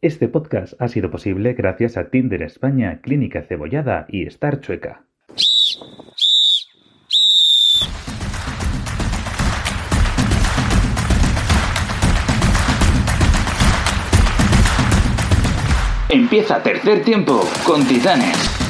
Este podcast ha sido posible gracias a Tinder España, Clínica Cebollada y Star Chueca. Empieza tercer tiempo con Titanes.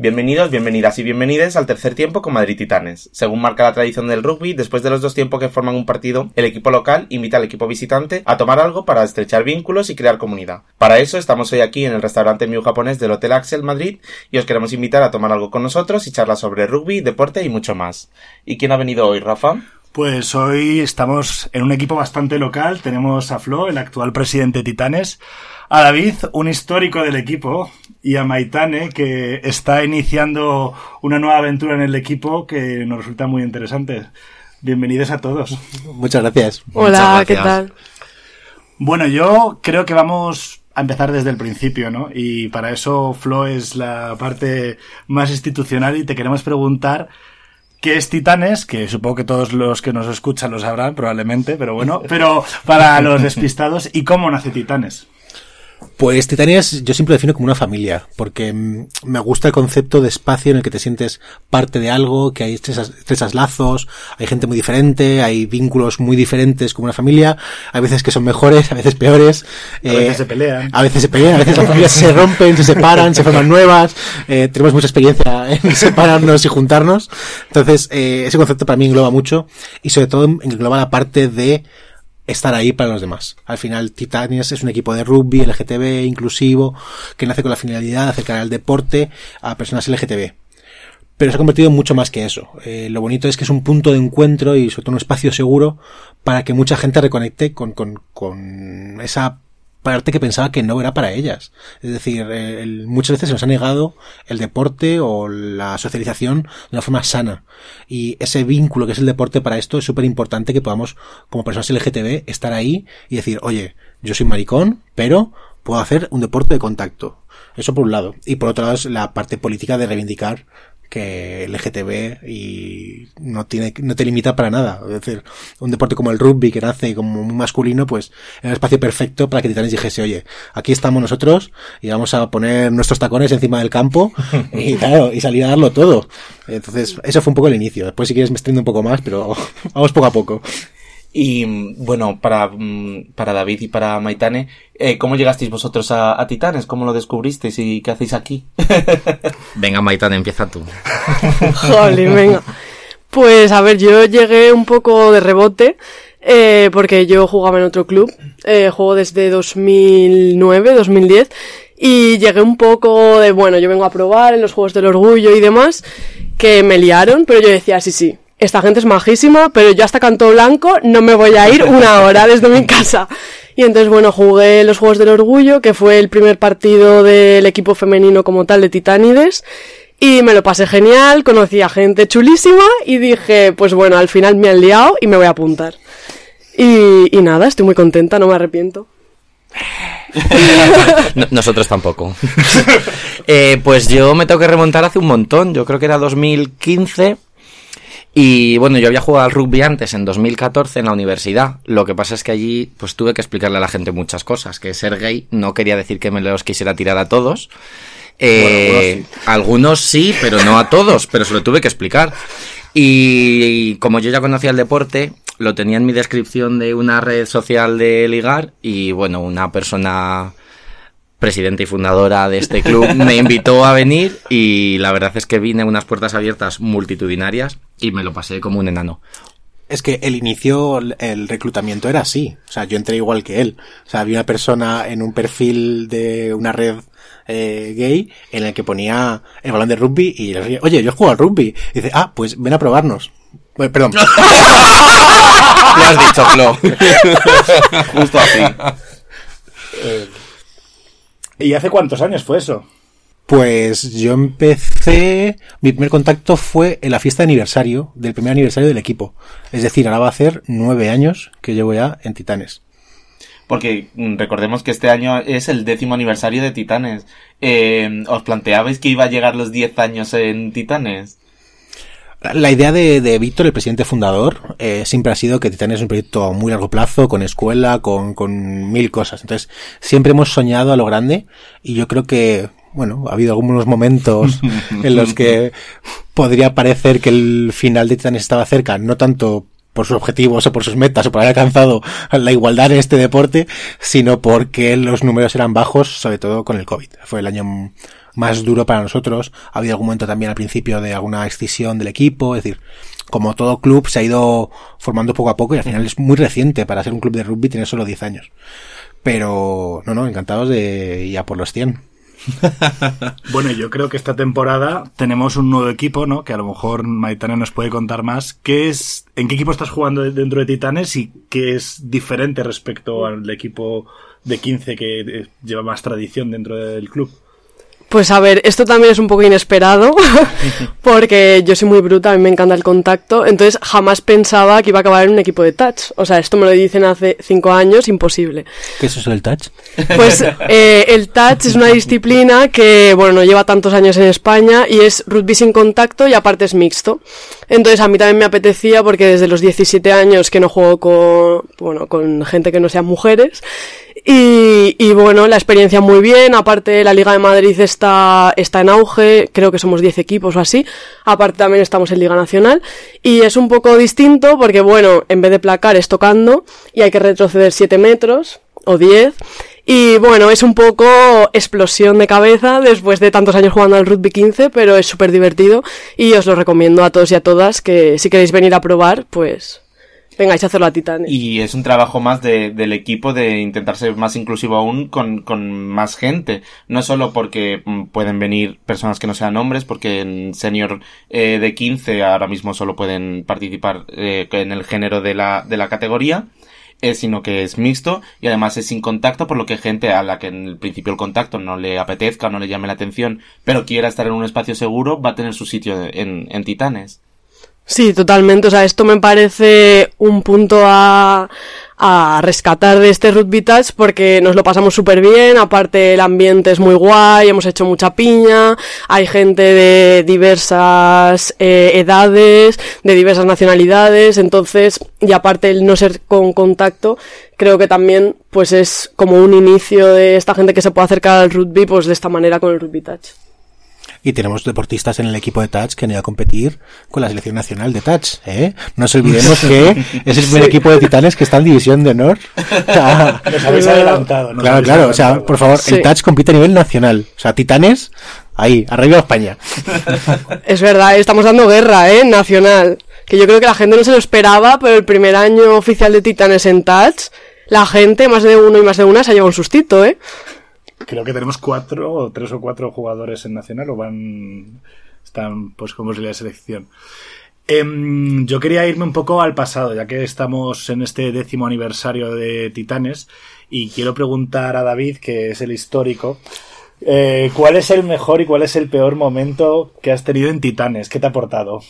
Bienvenidos, bienvenidas y bienvenides al tercer tiempo con Madrid Titanes. Según marca la tradición del rugby, después de los dos tiempos que forman un partido, el equipo local invita al equipo visitante a tomar algo para estrechar vínculos y crear comunidad. Para eso estamos hoy aquí en el restaurante Miu japonés del Hotel Axel Madrid y os queremos invitar a tomar algo con nosotros y charlar sobre rugby, deporte y mucho más. ¿Y quién ha venido hoy, Rafa? Pues hoy estamos en un equipo bastante local. Tenemos a Flo, el actual presidente de Titanes, a David, un histórico del equipo, y a Maitane, que está iniciando una nueva aventura en el equipo que nos resulta muy interesante. Bienvenidos a todos. Muchas gracias. Hola, ¿qué tal? Bueno, yo creo que vamos a empezar desde el principio, ¿no? Y para eso Flo es la parte más institucional y te queremos preguntar qué es Titanes, que supongo que todos los que nos escuchan lo sabrán probablemente, pero bueno, pero para los despistados, ¿y cómo nace Titanes? Pues Titanias yo siempre lo defino como una familia, porque mm, me gusta el concepto de espacio en el que te sientes parte de algo, que hay estrechas, lazos, hay gente muy diferente, hay vínculos muy diferentes como una familia, a veces que son mejores, a veces peores. A veces eh, se pelean. A veces se pelean, a veces las familias se rompen, se separan, se forman nuevas, eh, tenemos mucha experiencia en separarnos y juntarnos. Entonces, eh, ese concepto para mí engloba mucho y sobre todo engloba la parte de estar ahí para los demás. Al final, Titanias es un equipo de rugby, LGTB, inclusivo, que nace con la finalidad de acercar el deporte a personas LGTB. Pero se ha convertido en mucho más que eso. Eh, lo bonito es que es un punto de encuentro y sobre todo un espacio seguro para que mucha gente reconecte con, con, con esa parte que pensaba que no era para ellas. Es decir, muchas veces se nos ha negado el deporte o la socialización de una forma sana. Y ese vínculo que es el deporte para esto es súper importante que podamos, como personas LGTB, estar ahí y decir, oye, yo soy maricón, pero puedo hacer un deporte de contacto. Eso por un lado. Y por otro lado es la parte política de reivindicar que el LGTB y no tiene no te limita para nada. Es decir un deporte como el rugby que nace como muy masculino pues es el espacio perfecto para que Titanes dijese oye aquí estamos nosotros y vamos a poner nuestros tacones encima del campo y claro y salir a darlo todo entonces eso fue un poco el inicio. Después si quieres me extiendo un poco más pero vamos poco a poco y bueno, para, mm, para David y para Maitane, eh, ¿cómo llegasteis vosotros a, Titanes? ¿Cómo lo descubristeis y qué hacéis aquí? venga, Maitane, empieza tú. Jolín, venga. Pues a ver, yo llegué un poco de rebote. Eh, porque yo jugaba en otro club, eh, juego desde 2009, 2010, y llegué un poco de, bueno, yo vengo a probar en los Juegos del Orgullo y demás, que me liaron, pero yo decía, sí, sí, esta gente es majísima, pero yo hasta Canto Blanco no me voy a ir una hora desde mi casa. Y entonces, bueno, jugué los Juegos del Orgullo, que fue el primer partido del equipo femenino como tal de Titánides. Y me lo pasé genial, conocí a gente chulísima y dije, pues bueno, al final me han liado y me voy a apuntar. Y, nada, estoy muy contenta, no me arrepiento. nosotros tampoco. Eh, pues yo me tengo que remontar hace un montón, yo creo que era 2015 y bueno, yo había jugado al rugby antes, en 2014, en la universidad. Lo que pasa es que allí pues tuve que explicarle a la gente muchas cosas. Que ser gay no quería decir que me los quisiera tirar a todos. Eh, algunos, sí. pero no a todos, pero se lo tuve que explicar. Y, como yo ya conocía el deporte, lo tenía en mi descripción de una red social de ligar y bueno, una persona presidenta y fundadora de este club, me invitó a venir y la verdad es que vine a unas puertas abiertas multitudinarias y me lo pasé como un enano. Es que el inicio, el reclutamiento era así. O sea, yo entré igual que él. O sea, había una persona en un perfil de una red eh, gay en el que ponía el balón de rugby y le decía, oye, yo juego al rugby. Y dice, ah, pues ven a probarnos. perdón. Lo has dicho, Flo. Justo así. Eh, ¿Y hace cuántos años fue eso? Pues yo empecé, mi primer contacto fue en la fiesta de aniversario, del primer aniversario del equipo. Es decir, ahora va a hacer nueve años que llevo ya en Titanes. porque mm, recordemos que este año es el décimo aniversario de Titanes. Eh, ¿Os planteabais que iba a llegar los 10 años en Titanes? La idea de, de Víctor, el presidente fundador, eh, siempre ha sido que Titanes es un proyecto a muy largo plazo, con escuela, con, con mil cosas. Entonces, siempre hemos soñado a lo grande y yo creo que, bueno, ha habido algunos momentos en los que podría parecer que el final de Titanes estaba cerca, no tanto por sus objetivos o por sus metas o por haber alcanzado la igualdad en este deporte, sino porque los números eran bajos, sobre todo con el COVID. Fue el año más duro para nosotros. Ha habido algún momento también al principio de alguna excisión del equipo, es decir, como todo club se ha ido formando poco a poco y al final es muy reciente para ser un club de rugby tiene solo 10 años. Pero, no, no, encantados de ya por los 100. Bueno, yo creo que esta temporada tenemos un nuevo equipo, ¿no? Que a lo mejor Maitane nos puede contar más. ¿Qué es, ¿En qué equipo estás jugando dentro de Titanes y qué es diferente respecto al equipo de 15 que eh, lleva más tradición dentro del club? Pues a ver, esto también es un poco inesperado, porque yo soy muy bruta, a mí me encanta el contacto, entonces jamás pensaba que iba a acabar en un equipo de touch. O sea, esto me lo dicen hace cinco años, imposible. ¿Qué es eso del touch? Pues eh, el touch es una disciplina que, bueno, no lleva tantos años en España y es rugby sin contacto y aparte es mixto. Entonces a mí también me apetecía porque desde los 17 años que no juego con, bueno, con gente que no sean mujeres y, y, bueno, la experiencia muy bien. Aparte, la Liga de Madrid está, está en auge. Creo que somos 10 equipos o así. Aparte, también estamos en Liga Nacional. Y es un poco distinto porque, bueno, en vez de placar es tocando y hay que retroceder 7 metros o 10. Y bueno, es un poco explosión de cabeza después de tantos años jugando al rugby 15, pero es súper divertido y os lo recomiendo a todos y a todas que si queréis venir a probar, pues vengáis a Titanes. Y es un trabajo más de, del equipo de intentar ser más inclusivo aún con, con más gente. No solo porque mm, pueden venir personas que no sean hombres, porque en senior eh, de 15 ahora mismo solo pueden participar eh, en el género de la, de la categoría, eh, sino que es mixto y además es sin contacto, por lo que gente a la que en el principio el contacto no le apetezca no le llame la atención, pero quiera estar en un espacio seguro, va a tener su sitio en, en Titanes. Sí, totalmente. O sea, esto me parece un punto a, a rescatar de este Rugby Touch porque nos lo pasamos súper bien, aparte el ambiente es muy guay, hemos hecho mucha piña, hay gente de diversas eh, edades, de diversas nacionalidades, entonces, y aparte el no ser con contacto, creo que también pues es como un inicio de esta gente que se puede acercar al rugby pues de esta manera con el Rugby Touch. Y tenemos deportistas en el equipo de Touch que han ido a competir con la selección nacional de Touch. ¿eh? No nos olvidemos que es el primer equipo de titanes que está en división de honor. Nos habéis adelantado. nos claro, habéis claro. O sea, por favor, Sí. el Touch compite a nivel nacional. O sea, titanes, ahí, arriba España. Es verdad, estamos dando guerra, ¿eh? Nacional. Que yo creo que la gente no se lo esperaba, pero el primer año oficial de Titanes en Touch, la gente, más de uno y más de una, se ha llevado un sustito, ¿eh? Creo que tenemos cuatro o tres o cuatro jugadores en Nacional o van. Están, pues, como es la selección. Em, yo quería irme un poco al pasado, ya que estamos en este décimo aniversario de Titanes, y quiero preguntar a David, que es el histórico, eh, ¿cuál es el mejor y cuál es el peor momento que has tenido en Titanes? ¿Qué te ha aportado?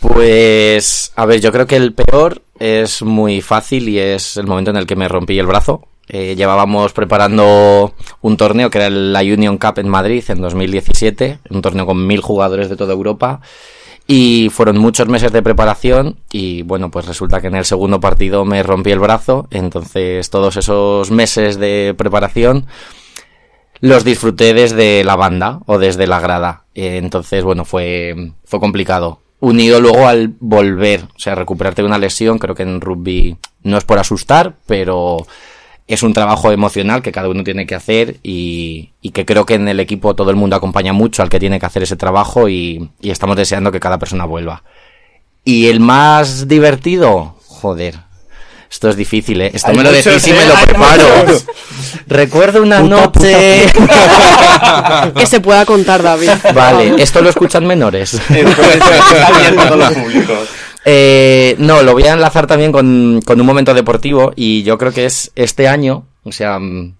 Pues, a ver, yo creo que el peor es muy fácil y es el momento en el que me rompí el brazo. Eh, llevábamos preparando un torneo que era la Union Cup en Madrid en 2017, un torneo con mil jugadores de toda Europa. Y fueron muchos meses de preparación y bueno, pues resulta que en el segundo partido me rompí el brazo, entonces todos esos meses de preparación los disfruté desde la banda o desde la grada. Eh, Entonces, bueno, fue, fue complicado. Unido luego al volver, o sea, recuperarte de una lesión, creo que en rugby no es por asustar, pero es un trabajo emocional que cada uno tiene que hacer y, y que creo que en el equipo todo el mundo acompaña mucho al que tiene que hacer ese trabajo y, y estamos deseando que cada persona vuelva. Y el más divertido, joder, esto es difícil, ¿eh? Esto Hay me lo decís y ¿eh? me lo Hay preparo. muchos. Recuerdo una Puta, noche... Que se pueda contar, David. Vale, esto lo escuchan menores. Entonces, está abierto a todos los públicos. Eh, no, lo voy a enlazar también con, con un momento deportivo y yo creo que es este año, o sea, mm,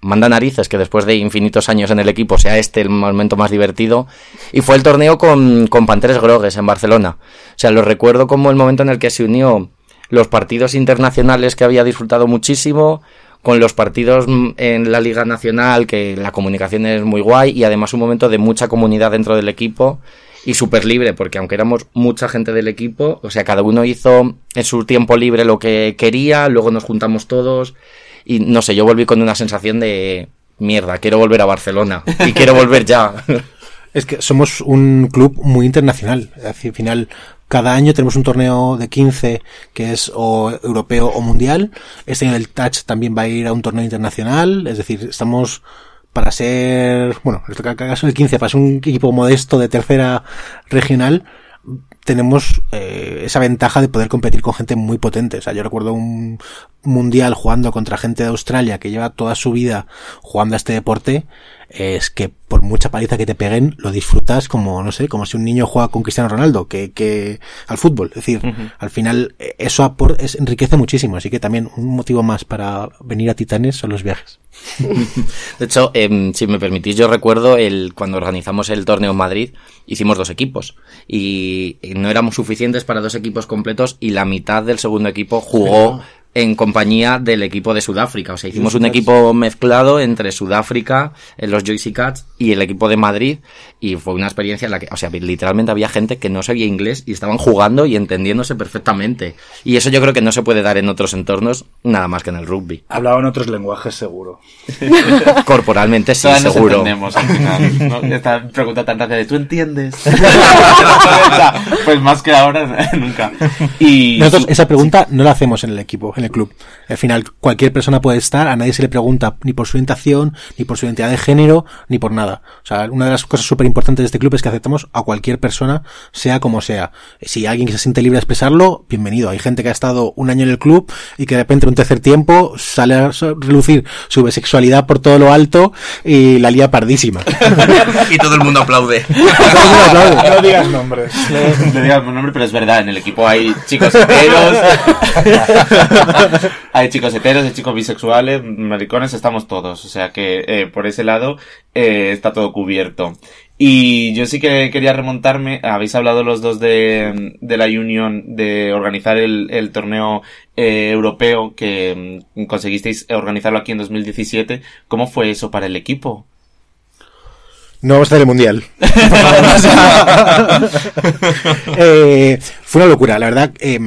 manda narices que después de infinitos años en el equipo sea este el momento más divertido y fue el torneo con, con Panteres Grogues en Barcelona. O sea, lo recuerdo como el momento en el que se unió los partidos internacionales que había disfrutado muchísimo, con los partidos mm, en la Liga Nacional, que la comunicación es muy guay, y además un momento de mucha comunidad dentro del equipo y súper libre, porque aunque éramos mucha gente del equipo, o sea, cada uno hizo en su tiempo libre lo que quería, luego nos juntamos todos, y no sé, yo volví con una sensación de mierda, quiero volver a Barcelona, y quiero volver ya. Es que somos un club muy internacional. Al final, cada año tenemos un torneo de 15 que es o europeo o mundial. Este año el Touch también va a ir a un torneo internacional. Es decir, estamos para ser, bueno, en este caso el 15, para ser un equipo modesto de tercera regional, tenemos eh, esa ventaja de poder competir con gente muy potente. O sea, yo recuerdo un mundial jugando contra gente de Australia que lleva toda su vida jugando a este deporte es que por mucha paliza que te peguen, lo disfrutas como, no sé, como si un niño juega con Cristiano Ronaldo, que, que al fútbol. Es decir, al final, eh, eso apor es, enriquece muchísimo. Así que también un motivo más para venir a Titanes son los viajes. De hecho, eh, si me permitís, yo recuerdo el, cuando organizamos el torneo en Madrid, hicimos dos equipos. Y no éramos suficientes para dos equipos completos y la mitad del segundo equipo jugó en compañía del equipo de Sudáfrica. O sea, hicimos un equipo mezclado entre Sudáfrica, en eh, los Joyce Cats y el equipo de Madrid y fue una experiencia en la que, o sea, literalmente había gente que no sabía inglés y estaban jugando y entendiéndose perfectamente. Y eso yo creo que no se puede dar en otros entornos nada más que en el rugby. Hablaban otros lenguajes seguro. Corporalmente sí, Todas nos seguro. entendemos al final. ¿no? Esta pregunta tan rápida de ¿tú entiendes? pues más que ahora, nunca. Y Nosotros esa pregunta no la hacemos en el equipo, en el club. Al final, cualquier persona puede estar, a nadie se le pregunta ni por su orientación, ni por su identidad de género, ni por nada. O sea, una de las cosas súper importantes de este club es que aceptamos a cualquier persona, sea como sea. Si alguien que se siente libre de expresarlo, bienvenido. Hay gente que ha estado un año en el club y que de repente en un tercer tiempo sale a relucir su bisexualidad por todo lo alto y la lía pardísima. y todo el mundo aplaude. No digas nombres. No digas mi nombre, pero es verdad, en el equipo hay chicos heteros, hay chicos heteros, hay chicos bisexuales, maricones, estamos todos. O sea que eh, por ese lado eh, está todo cubierto. Y yo sí que quería remontarme, habéis hablado los dos de, de la Union de organizar el, el torneo eh, europeo que mm, conseguisteis organizarlo aquí en 2017. ¿Cómo fue eso para el equipo? No vamos a hacer el mundial. Eh, fue una locura, la verdad. eh,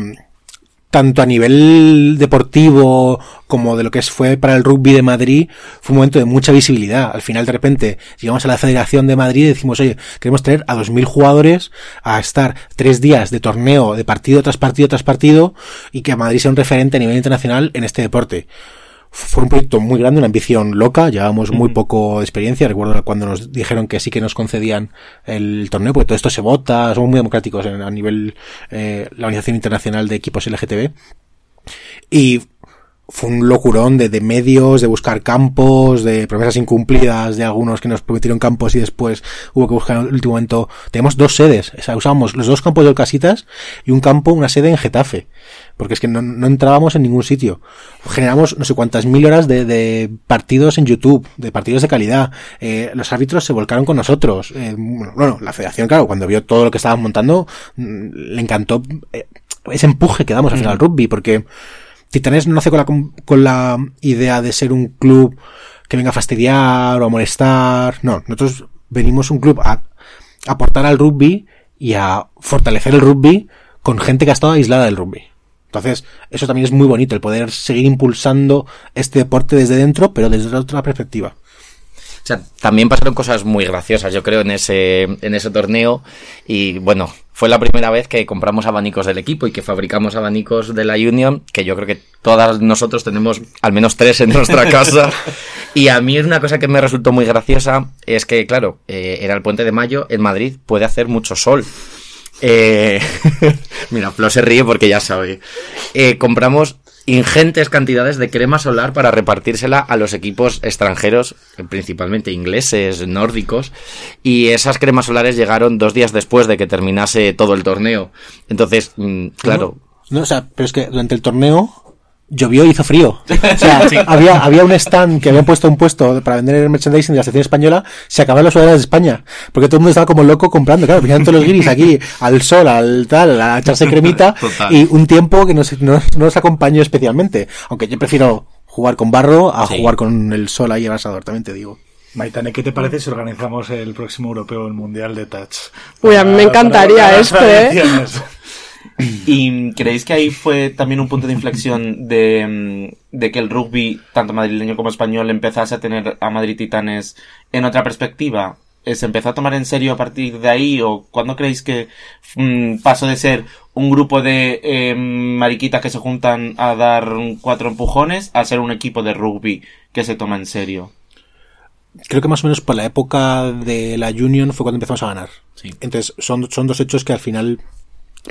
tanto a nivel deportivo como de lo que fue para el rugby de Madrid, fue un momento de mucha visibilidad. Al final, de repente, llegamos a la Federación de Madrid y decimos, oye, queremos traer a 2.000 jugadores a estar tres días de torneo, de partido tras partido tras partido, y que Madrid sea un referente a nivel internacional en este deporte fue un proyecto muy grande, una ambición loca, llevábamos muy poco de experiencia, recuerdo cuando nos dijeron que sí que nos concedían el torneo, porque todo esto se vota, somos muy democráticos en- a nivel eh, la Organización Internacional de Equipos LGTB, y fue un locurón de, de medios, de buscar campos, de promesas incumplidas de algunos que nos prometieron campos y después hubo que buscar en el último momento. Tenemos dos sedes, o sea, usábamos los dos campos de Casitas y un campo, una sede en Getafe, porque es que no, no entrábamos en ningún sitio. Generamos no sé cuántas mil horas de, de partidos en YouTube, de partidos de calidad. Eh, los árbitros se volcaron con nosotros. Eh, bueno, la federación, claro, cuando vio todo lo que estábamos montando, mm, le encantó eh, ese empuje que damos al final al rugby, porque Titanes no nace con la, con la idea de ser un club que venga a fastidiar o a molestar. No, nosotros venimos un club a aportar al rugby y a fortalecer el rugby con gente que ha estado aislada del rugby. Entonces, eso también es muy bonito, el poder seguir impulsando este deporte desde dentro, pero desde otra perspectiva. O sea, también pasaron cosas muy graciosas, yo creo, en ese, en ese torneo. Y bueno, fue la primera vez que compramos abanicos del equipo y que fabricamos abanicos de la Union, que yo creo que todas nosotros tenemos al menos tres en nuestra casa. y a mí es una cosa que me resultó muy graciosa, es que, claro, eh, era el puente de mayo, en Madrid puede hacer mucho sol. Eh, mira, Flo se ríe porque ya sabe. Eh, compramos ingentes cantidades de crema solar para repartírsela a los equipos extranjeros, principalmente ingleses, nórdicos, y esas cremas solares llegaron dos días después de que terminase todo el torneo. Entonces, mm, claro, No, o sea, pero es que durante el torneo llovió y hizo frío. O sea, había, había un stand que habían puesto un puesto para vender el merchandising de la sección española, se acababan las sudaderas de España. Porque todo el mundo estaba como loco comprando, claro, venían todos los guiris aquí al sol, al tal, a echarse cremita, Total. y un tiempo que nos, nos, nos acompañó especialmente. Aunque yo prefiero jugar con barro a Sí. jugar con el sol ahí abrasador, también te digo. Maitane, ¿qué te parece si organizamos el próximo europeo, el mundial de touch? Uy, a mí me encantaría esto, ¿eh? ¿Y creéis que ahí fue también un punto de inflexión de, mm, de que el rugby, tanto madrileño como español, empezase a tener a Madrid Titanes en otra perspectiva? ¿Se empezó a tomar en serio a partir de ahí? ¿O cuándo creéis que mm, pasó de ser un grupo de eh, mariquitas que se juntan a dar cuatro empujones a ser un equipo de rugby que se toma en serio? creo que más o menos por la época de la Union fue cuando empezamos a ganar. Sí. Entonces, son, son dos hechos que al final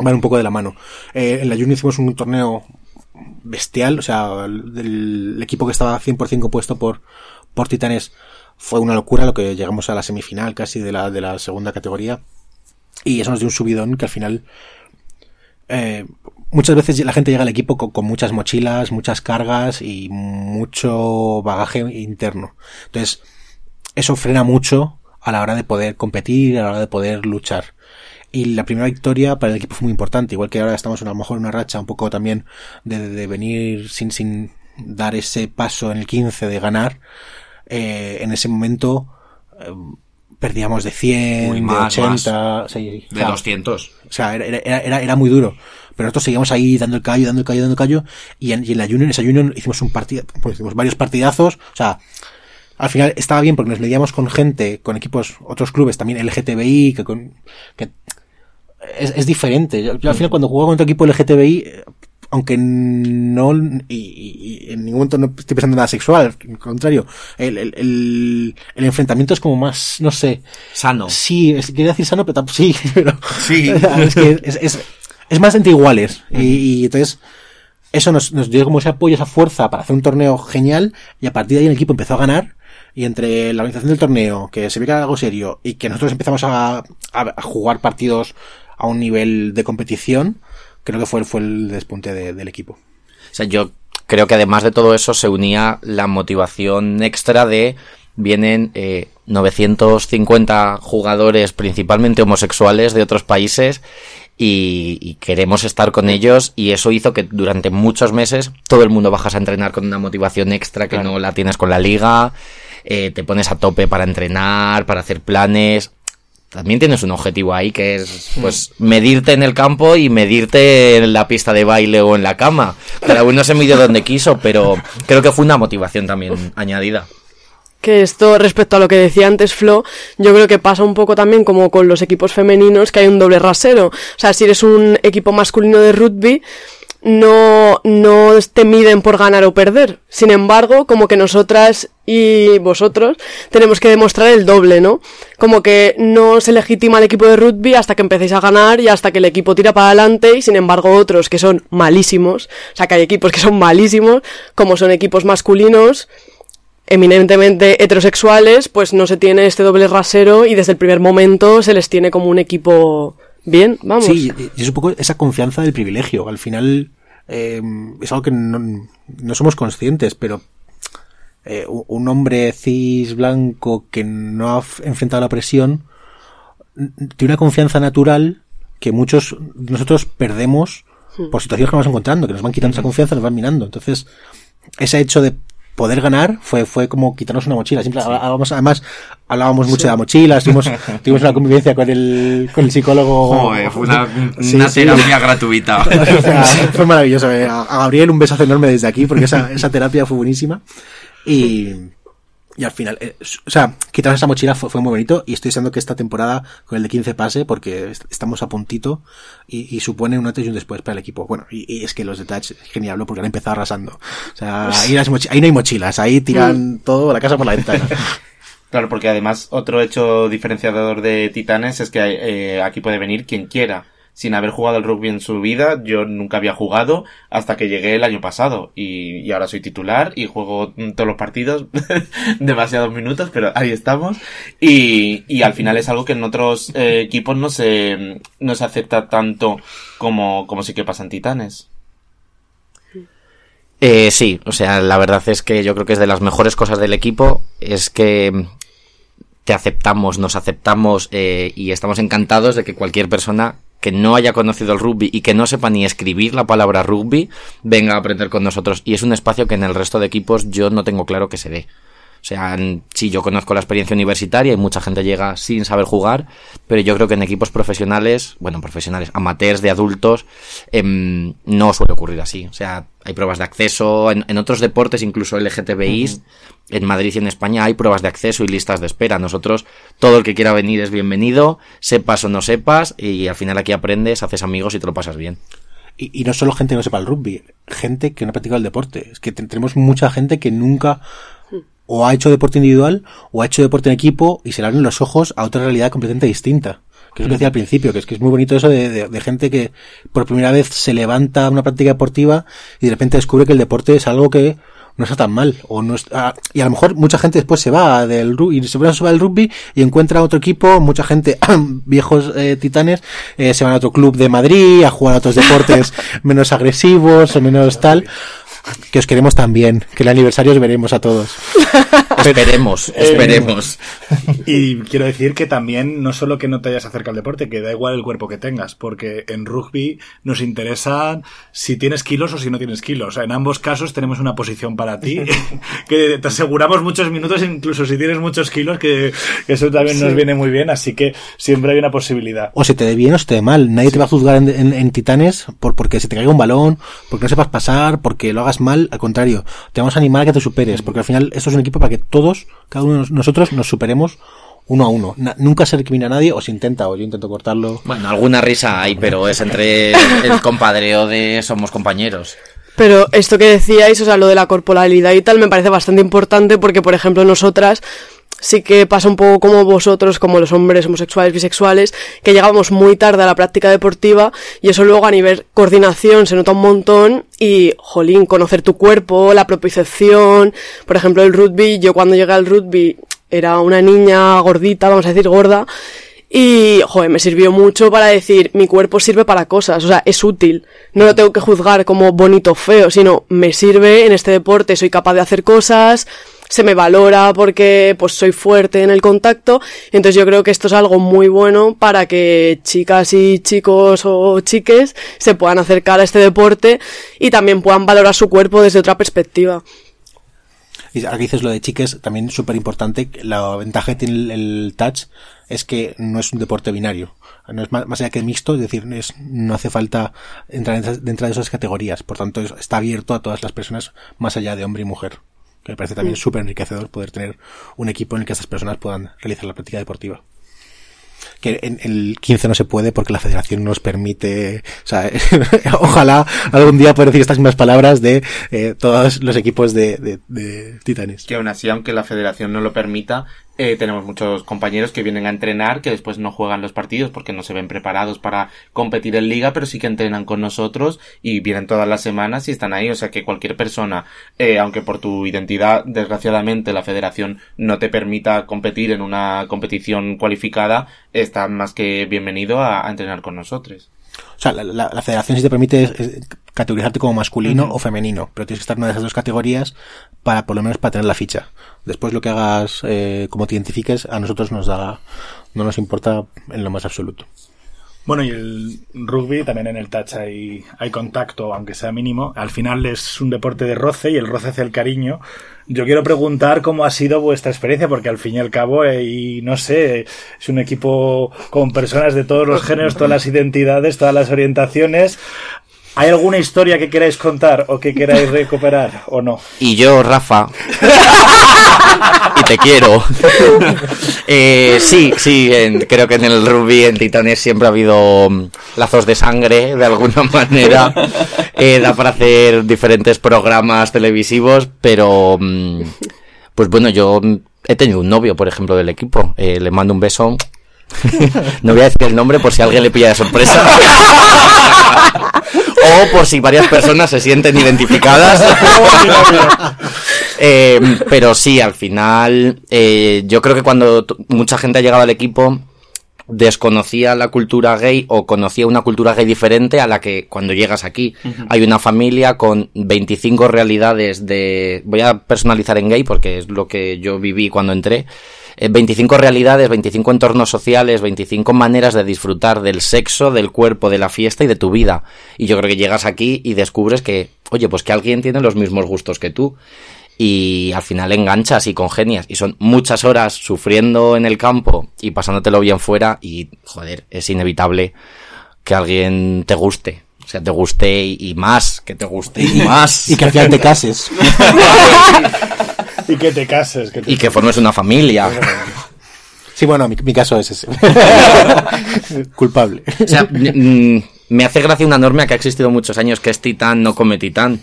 van un poco de la mano. Eh, en la Union hicimos un torneo bestial, o sea, el, el equipo que estaba 100% compuesto por, por Titanes fue una locura lo que llegamos a la semifinal casi de la, de la segunda categoría. Y eso nos dio un subidón que al final eh, muchas veces la gente llega al equipo con, con muchas mochilas, muchas cargas y mucho bagaje interno. Entonces, eso frena mucho a la hora de poder competir, a la hora de poder luchar. Y la primera victoria para el equipo fue muy importante, igual que ahora estamos a lo mejor en una racha un poco también de, de venir sin, sin dar ese paso en el 15 de ganar. Eh, en ese momento eh, perdíamos de 100, Uy, de más, 80, sí, De o sea, 200. O sea, era, era, era, era muy duro. Pero nosotros seguíamos ahí dando el callo, dando el callo, dando el callo. Y en, y en la Union, en esa Union hicimos un partido, pues hicimos varios partidazos. O sea, al final estaba bien porque nos medíamos con gente, con equipos, otros clubes también LGTBI, que con, que es, es diferente. Yo, yo al final cuando juego contra equipo LGTBI, aunque no, y, en ningún momento no estoy pensando en nada sexual, al contrario, el, el, el, el enfrentamiento es como más, no sé, Sano. Sí, es, quería decir sano, pero sí, pero Sí. es que es, es, es más entre iguales. Y, y entonces, eso nos, nos dio como ese apoyo, esa fuerza para hacer un torneo genial, y a partir de ahí el equipo empezó a ganar, y entre la organización del torneo, que se ve que era algo serio, y que nosotros empezamos a, a, a jugar partidos a un nivel de competición, creo que fue, fue el despunte de- del equipo. O sea, yo creo que además de todo eso se unía la motivación extra de vienen eh, 950 jugadores principalmente homosexuales de otros países y, y queremos estar con ellos y eso hizo que durante muchos meses todo el mundo bajas a entrenar con una motivación extra que no la tienes con la liga, eh, te pones a tope para entrenar, para hacer planes. También tienes un objetivo ahí que es pues medirte en el campo y medirte en la pista de baile o en la cama. Cada uno se midió donde quiso, pero creo que fue una motivación también añadida. Que esto, respecto a lo que decía antes Flo, yo creo que pasa un poco también como con los equipos femeninos, que hay un doble rasero. O sea, si eres un equipo masculino de rugby, no, no te miden por ganar o perder. Sin embargo, como que nosotras y vosotros tenemos que demostrar el doble, ¿no? Como que no se legitima el equipo de rugby hasta que empecéis a ganar y hasta que el equipo tira para adelante y sin embargo otros que son malísimos, o sea que hay equipos que son malísimos, como son equipos masculinos, eminentemente heterosexuales, pues no se tiene este doble rasero y desde el primer momento se les tiene como un equipo bien, vamos. Sí, es un poco esa confianza del privilegio. Al final eh, es algo que no, no somos conscientes, pero eh, un hombre cis blanco que no ha enfrentado la presión tiene una confianza natural que muchos nosotros perdemos por situaciones que nos vamos encontrando, que nos van quitando esa confianza, nos van minando. Entonces, ese hecho de poder ganar fue, fue como quitarnos una mochila. Siempre hablábamos, además, hablábamos mucho de la mochila, estuvimos, tuvimos una convivencia con el, con el psicólogo. Joder, fue una, Sí, una sí. terapia gratuita. O sea, fue maravilloso. eh. A a Gabriel un besazo enorme desde aquí porque esa, esa terapia fue buenísima. Y, y al final, eh, o sea, quitarnos esa mochila fue, fue muy bonito y estoy deseando que esta temporada con el de 15 pase porque est- estamos a puntito y, y supone un antes y un después para el equipo. Bueno, y, y es que los de Touch, es genial, ¿no? porque han empezado arrasando. O sea, ahí, las mochi- ahí no hay mochilas, ahí tiran todo la casa por la ventana. Claro, porque además otro hecho diferenciador de Titanes es que eh, aquí puede venir quien quiera. Sin haber jugado al rugby en su vida, yo nunca había jugado hasta que llegué el año pasado. Y, ahora soy titular y juego todos los partidos, demasiados minutos, pero ahí estamos. Y, y al final es algo que en otros eh, equipos no se, no se acepta tanto como, como sí que pasa en Titanes. Eh, sí, o sea, la verdad es que yo creo que es de las mejores cosas del equipo, es que te aceptamos, nos aceptamos eh, y estamos encantados de que cualquier persona que no haya conocido el rugby y que no sepa ni escribir la palabra rugby venga a aprender con nosotros. Y es un espacio que en el resto de equipos yo no tengo claro que se dé. O sea, sí, yo conozco la experiencia universitaria y mucha gente llega sin saber jugar, pero yo creo que en equipos profesionales, bueno, profesionales, amateurs de adultos, em, no suele ocurrir así. O sea, hay pruebas de acceso, en, en otros deportes, incluso LGTBI, en Madrid y en España hay pruebas de acceso y listas de espera. Nosotros, todo el que quiera venir es bienvenido, sepas o no sepas, y al final aquí aprendes, haces amigos y te lo pasas bien. Y, y no solo gente que no sepa el rugby, gente que no ha practicado el deporte. Es que te- tenemos mucha gente que nunca o ha hecho deporte individual o ha hecho deporte en equipo y se le abren los ojos a otra realidad completamente distinta. Que es lo que decía al principio, que es que es muy bonito eso de, de- de gente que por primera vez se levanta a una práctica deportiva y de repente descubre que el deporte es algo que no está tan mal. O no está- y a lo mejor mucha gente después se va del rugby, y se va del rugby y encuentra otro equipo, mucha gente, viejos eh, titanes, eh, se van a otro club de Madrid a jugar a otros deportes menos agresivos o menos tal. Que os queremos también, que el aniversario os veremos a todos. Esperemos, esperemos. Y quiero decir que también no solo que no te hayas acercado al deporte, que da igual el cuerpo que tengas, porque en rugby nos interesa si tienes kilos o si no tienes kilos. En ambos casos tenemos una posición para ti, que te aseguramos muchos minutos, incluso si tienes muchos kilos, que, que eso también nos viene muy bien, así que siempre hay una posibilidad. O se te dé bien o se te dé mal. Nadie te va a juzgar en, en- en Titanes por porque se te caiga un balón, porque no sepas pasar, porque lo hagas mal. Al contrario, te vamos a animar a que te superes, porque al final esto es un equipo para que todos, cada uno de nos- nosotros, nos superemos uno a uno. Na- nunca se recrimina a nadie, o se intenta, o yo intento cortarlo. Bueno, alguna risa hay, pero es entre el compadreo de somos compañeros. Pero esto que decíais, o sea, lo de la corporalidad y tal, me parece bastante importante porque, por ejemplo, nosotras sí que pasa un poco como vosotros, como los hombres homosexuales, bisexuales, que llegamos muy tarde a la práctica deportiva y eso luego a nivel coordinación se nota un montón y, jolín, conocer tu cuerpo, la propiocepción, por ejemplo, el rugby, yo cuando llegué al rugby era una niña gordita, vamos a decir gorda, y, joder, me sirvió mucho para decir, mi cuerpo sirve para cosas, o sea, es útil. No lo tengo que juzgar como bonito o feo, sino me sirve en este deporte, soy capaz de hacer cosas, se me valora porque pues soy fuerte en el contacto. Entonces yo creo que esto es algo muy bueno para que chicas y chicos o chiques se puedan acercar a este deporte y también puedan valorar su cuerpo desde otra perspectiva. Y ahora que dices lo de chiques, también súper importante, la ventaja que tiene el, touch es que no es un deporte binario. No es más, más allá que mixto, es decir, es- no hace falta entrar dentro de esas categorías. Por tanto, es- está abierto a todas las personas más allá de hombre y mujer. Que me parece también súper enriquecedor poder tener un equipo en el que esas personas puedan realizar la práctica deportiva. Que en el 15 no se puede porque la federación nos permite, o sea, ojalá algún día poder decir estas mismas palabras de eh, todos los equipos de, de, de Titanes. Que aún así, aunque la federación no lo permita, eh, tenemos muchos compañeros que vienen a entrenar, que después no juegan los partidos porque no se ven preparados para competir en liga, pero sí que entrenan con nosotros y vienen todas las semanas y están ahí. O sea que cualquier persona, eh, aunque por tu identidad, desgraciadamente, la federación no te permita competir en una competición cualificada, está más que bienvenido a, a entrenar con nosotros. O sea, la, la- la federación sí te permite eh, categorizarte como masculino o femenino, pero tienes que estar en una de esas dos categorías para, por lo menos, para tener la ficha. Después lo que hagas, eh, como te identifiques, a nosotros nos da, no nos importa en lo más absoluto. Bueno, y el rugby también en el touch hay, hay contacto, aunque sea mínimo. Al final es un deporte de roce y el roce hace el cariño. Yo quiero preguntar cómo ha sido vuestra experiencia, porque al fin y al cabo, eh, y no sé, es un equipo con personas de todos los géneros, todas las identidades, todas las orientaciones. ¿Hay alguna historia que queráis contar o que queráis recuperar o no? Y yo, Rafa. y te quiero. Eh, sí, sí, en- creo que en el rugby, en Titanes, siempre ha habido mm, lazos de sangre, de alguna manera. Eh, da para hacer diferentes programas televisivos, pero. mm, Pues bueno, yo mm, he tenido un novio, por ejemplo, del equipo. Eh, le mando un beso. no voy a decir el nombre por si alguien le pilla de sorpresa. o por si varias personas se sienten identificadas. Eh, pero sí, al final, eh, yo creo que cuando mucha gente ha llegado al equipo, desconocía la cultura gay o conocía una cultura gay diferente a la que cuando llegas aquí. Hay una familia con 25 realidades de voy a personalizar en gay porque es lo que yo viví cuando entré 25 realidades, 25 entornos sociales, 25 maneras de disfrutar del sexo, del cuerpo, de la fiesta y de tu vida. Y yo creo que llegas aquí y descubres que, oye, pues que alguien tiene los mismos gustos que tú. Y al final enganchas y congenias. Y son muchas horas sufriendo en el campo y pasándotelo bien fuera. Y, joder, es inevitable que alguien te guste. O sea, te guste y, y más, que te guste y más. Y que al final te cases. Y que te cases. Que te y que formes una familia. Sí, bueno, mi, mi caso es ese. Culpable. O sea, me hace gracia una norma que ha existido muchos años que es titán no come titán.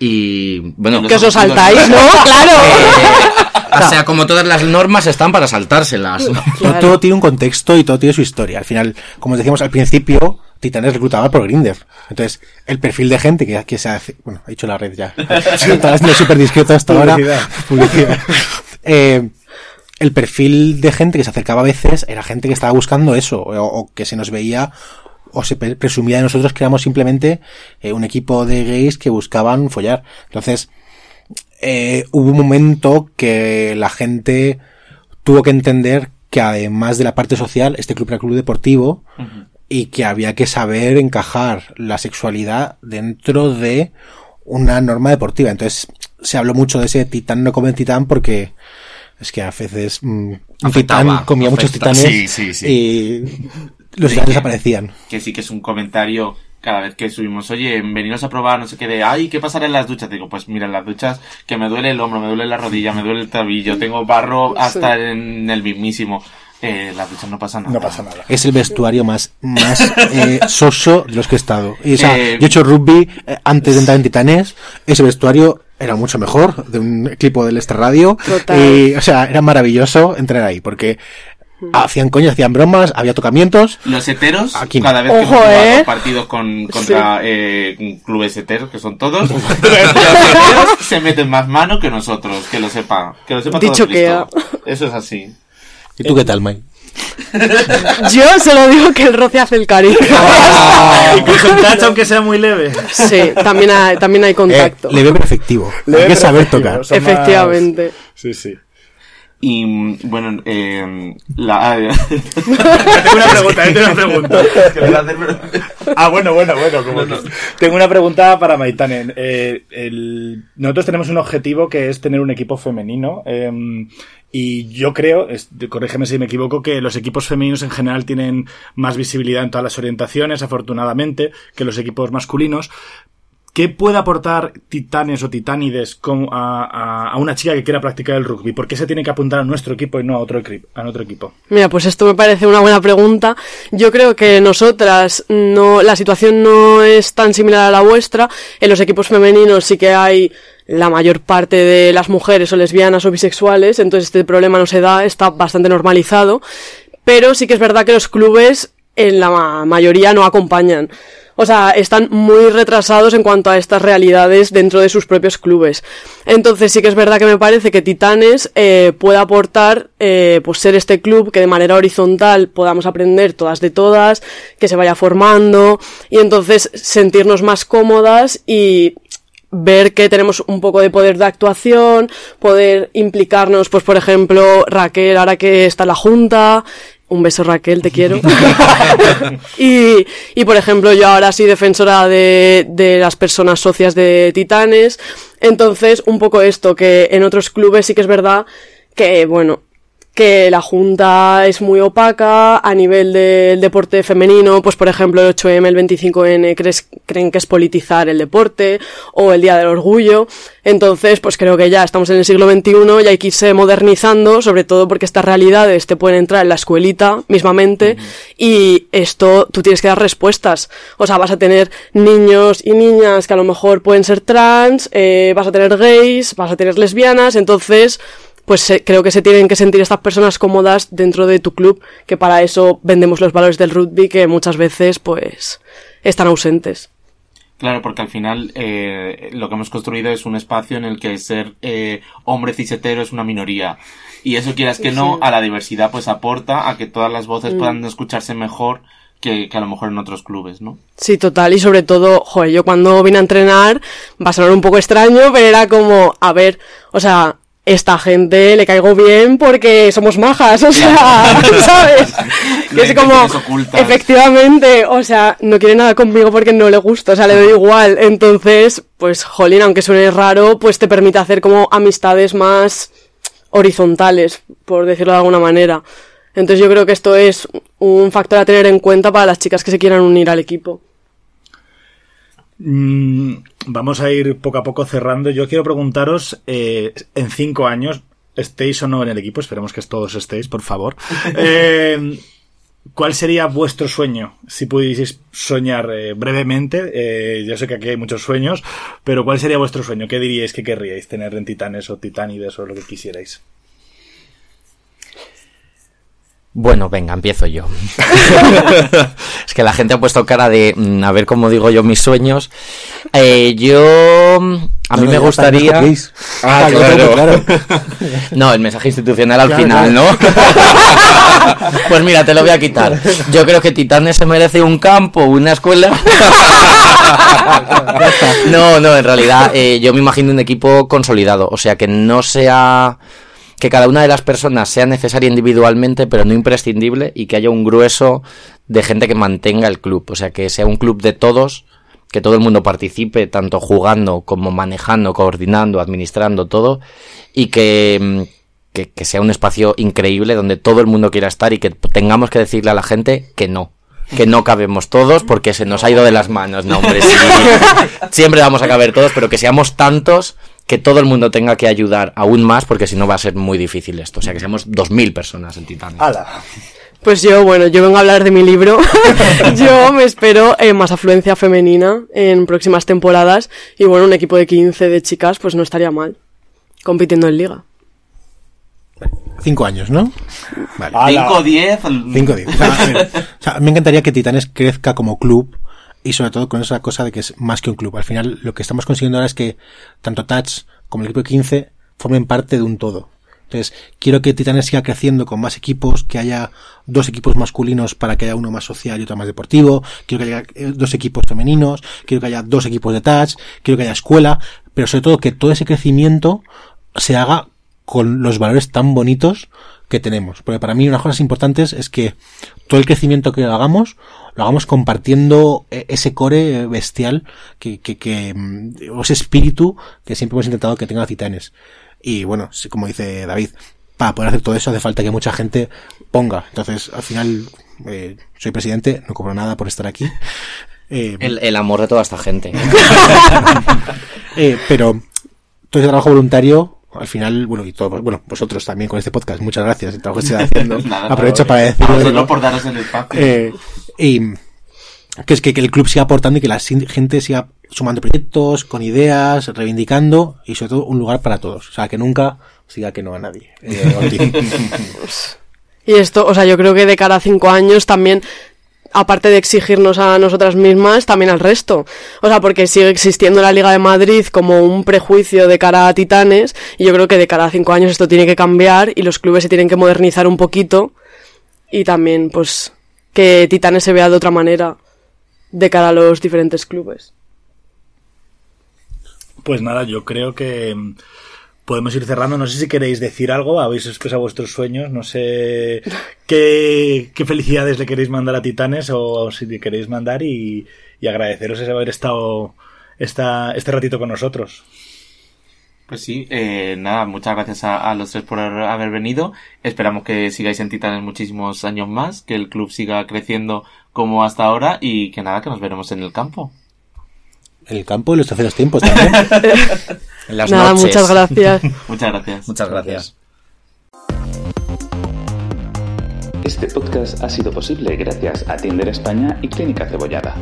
Y bueno, Que os saltáis, ¿no? Claro. eh, o sea, como todas las normas están para saltárselas. Todo, Claro. todo tiene un contexto y todo tiene su historia. Al final, como os decíamos al principio, Titanes reclutaba por Grindr. Entonces, el perfil de gente que, que se hace... Bueno, he dicho la red ya. Estaba siendo súper discreto hasta ahora. Publicidad. Publicidad. Eh, el perfil de gente que se acercaba a veces era gente que estaba buscando eso, o, o que se nos veía o se pre- presumía de nosotros que éramos simplemente eh, un equipo de gays que buscaban follar. Entonces, eh, hubo un momento que la gente tuvo que entender que además de la parte social, este club era club deportivo y que había que saber encajar la sexualidad dentro de una norma deportiva. Entonces, se habló mucho de ese titán no come titán porque es que a veces mm, un titán comía muchos titanes Sí, sí, sí. y los titanes desaparecían. que sí que es un comentario cada vez que subimos, oye, veniros a probar, no sé qué, de, ay, ¿qué pasará en las duchas? Digo, pues mira, en las duchas que me duele el hombro, me duele la rodilla, me duele el tabillo, tengo barro hasta en el mismísimo. Eh, las duchas no pasa nada. No pasa nada. Es el vestuario más, más eh, soso de los que he estado. Y, o sea, Eh, yo he hecho rugby eh, antes de entrar en Titanes. Ese vestuario era mucho mejor de un equipo del Este Radio. Total. Y, o sea, era maravilloso entrar ahí porque hacían coño, hacían bromas, había tocamientos. Los heteros, Aquí no. cada vez que Ojo, hemos jugado ¿eh? partidos con, contra eh, clubes heteros, que son todos, los heteros se meten más mano que nosotros, que lo sepa. Que lo sepa Dicho todo queda. Eso es así. ¿Y tú qué tal, Mike? Yo solo digo que el roce hace el cariño. Incluso un touch, aunque sea muy leve. Sí, también hay, también hay contacto. Eh, leve pero efectivo. Leve Hay que saber efectivo, tocar. más- Efectivamente. Sí, sí. Y bueno, eh, la. Tengo una pregunta, tengo una pregunta. Ah, bueno, bueno, bueno. como que- Tengo una pregunta para Maitanen. Eh, el- Nosotros tenemos un objetivo que es tener un equipo femenino. eh, y yo creo, corrígeme si me equivoco, que los equipos femeninos en general tienen más visibilidad en todas las orientaciones, afortunadamente, que los equipos masculinos. ¿Qué puede aportar Titanes o Titánides a, una chica que quiera practicar el rugby? ¿Por qué se tiene que apuntar a nuestro equipo y no a otro, a otro equipo? Mira, pues esto me parece una buena pregunta. Yo creo que nosotras no, la situación no es tan similar a la vuestra. En los equipos femeninos sí que hay la mayor parte de las mujeres o lesbianas o bisexuales, entonces este problema no se da, está bastante normalizado. Pero sí que es verdad que los clubes en la ma- mayoría no acompañan. O sea, están muy retrasados en cuanto a estas realidades dentro de sus propios clubes. Entonces sí que es verdad que me parece que Titanes eh, puede aportar, eh, pues ser este club que de manera horizontal podamos aprender todas de todas, que se vaya formando y entonces sentirnos más cómodas y ver que tenemos un poco de poder de actuación, poder implicarnos, pues por ejemplo, Raquel, ahora que está en la Junta, un beso Raquel, te quiero. y, y por ejemplo, yo ahora soy defensora de, de las personas socias de Titanes. Entonces, un poco esto, que en otros clubes sí que es verdad que, bueno, que la Junta es muy opaca a nivel del deporte femenino, pues por ejemplo el 8M, el 25N crees- creen que es politizar el deporte o el Día del Orgullo. Entonces, pues creo que ya estamos en el siglo XXI y hay que irse modernizando, sobre todo porque estas realidades te pueden entrar en la escuelita mismamente y esto tú tienes que dar respuestas. O sea, vas a tener niños y niñas que a lo mejor pueden ser trans, eh, vas a tener gays, vas a tener lesbianas, entonces pues se- creo que se tienen que sentir estas personas cómodas dentro de tu club, que para eso vendemos los valores del rugby que muchas veces pues están ausentes. Claro, porque al final eh, lo que hemos construido es un espacio en el que ser eh, hombre cisetero es una minoría. Y eso quieras que no, a la diversidad pues aporta a que todas las voces Mm. puedan escucharse mejor que, que a lo mejor en otros clubes, ¿no? Sí, total, y sobre todo, joder, yo cuando vine a entrenar, va a sonar un poco extraño, pero era como, a ver, o sea, esta gente le caigo bien porque somos majas, o sea, ¿sabes? Que es como, efectivamente, o sea, no quiere nada conmigo porque no le gusto, o sea, le doy igual. Entonces, pues, jolín, aunque suene raro, pues te permite hacer como amistades más horizontales, por decirlo de alguna manera. Entonces yo creo que esto es un factor a tener en cuenta para las chicas que se quieran unir al equipo. Mm, vamos a ir poco a poco cerrando. Yo quiero preguntaros, eh, en cinco años, estéis o no en el equipo, esperemos que todos estéis, por favor. Eh, ¿Cuál sería vuestro sueño? Si pudieseis soñar eh, brevemente, eh, yo sé que aquí hay muchos sueños, pero ¿cuál sería vuestro sueño? ¿Qué diríais que querríais tener en Titanes o Titánides o lo que quisierais? Bueno, venga, empiezo yo. es que la gente ha puesto cara de mm, a ver cómo digo yo mis sueños. Eh, yo a mí No, me gustaría. Ah, Ah, claro. claro. No, el mensaje institucional al Claro, final, ¿no? pues mira, te lo voy a quitar. Yo creo que Titanes se merece un campo, una escuela. no, no, en realidad eh, yo me imagino un equipo consolidado, o sea que no sea que cada una de las personas sea necesaria individualmente, pero no imprescindible, y que haya un grueso de gente que mantenga el club, o sea que sea un club de todos, que todo el mundo participe, tanto jugando como manejando, coordinando, administrando todo, y que, mm, que, que sea un espacio increíble donde todo el mundo quiera estar y que tengamos que decirle a la gente que no. Que no cabemos todos porque se nos ha ido de las manos. No, hombre, sí. Siempre vamos a caber todos, pero que seamos tantos que todo el mundo tenga que ayudar aún más porque si no va a ser muy difícil esto. O sea, que seamos 2.000 personas en Titanes. ¡Hala! Pues yo, bueno, yo vengo a hablar de mi libro. yo me espero eh, más afluencia femenina en próximas temporadas. Y bueno, un equipo de 15 de chicas, pues no estaría mal. Compitiendo en liga. Cinco años, ¿no? Vale. 5 10 Cinco, diez. O sea, o sea, me encantaría que Titanes crezca como club y sobre todo con esa cosa de que es más que un club. Al final, lo que estamos consiguiendo ahora es que tanto Touch como el equipo de 15 formen parte de un todo. Entonces, quiero que Titanes siga creciendo con más equipos, que haya dos equipos masculinos para que haya uno más social y otro más deportivo, quiero que haya eh, dos equipos femeninos, quiero que haya dos equipos de touch, quiero que haya escuela, pero sobre todo que todo ese crecimiento se haga con los valores tan bonitos que tenemos. Porque para mí una de las cosas importantes es que todo el crecimiento que hagamos lo hagamos compartiendo eh, ese core bestial que, que, que mm, o ese espíritu que siempre hemos intentado que tenga Titanes. Y bueno, como dice David, para poder hacer todo eso hace falta que mucha gente ponga. Entonces, al final, eh, soy presidente, no cobro nada por estar aquí. Eh, El, el amor de toda esta gente. eh, pero todo ese trabajo voluntario, al final, bueno, y todo, bueno, vosotros también con este podcast, muchas gracias, el trabajo que se está haciendo. Nada, Aprovecho para decirlo. digo, por daros el espacio. eh, y que es que, que el club siga aportando y que la gente siga sumando proyectos, con ideas, reivindicando y sobre todo un lugar para todos. O sea, que nunca siga que no a nadie. Eh. Y esto, o sea, yo creo que de cara a cinco años también, aparte de exigirnos a nosotras mismas, también al resto. O sea, porque sigue existiendo la Liga de Madrid como un prejuicio de cara a Titanes, y yo creo que de cara a cinco años esto tiene que cambiar y los clubes se tienen que modernizar un poquito y también, pues, que Titanes se vea de otra manera de cara a los diferentes clubes. Pues nada, yo creo que podemos ir cerrando. No sé si queréis decir algo, habéis expresado vuestros sueños, no sé qué, qué felicidades le queréis mandar a Titanes o si le queréis mandar y, y agradeceros ese haber estado esta, este ratito con nosotros. Pues sí, eh, nada, muchas gracias a, a los tres por haber venido. Esperamos que sigáis en Titanes muchísimos años más, que el club siga creciendo como hasta ahora y que nada, que nos veremos en el campo. El campo y los terceros tiempos también. En las Nada, noches. muchas gracias. Muchas gracias. Muchas gracias. Este podcast ha sido posible gracias a Tinder España y Clínica Cebollada.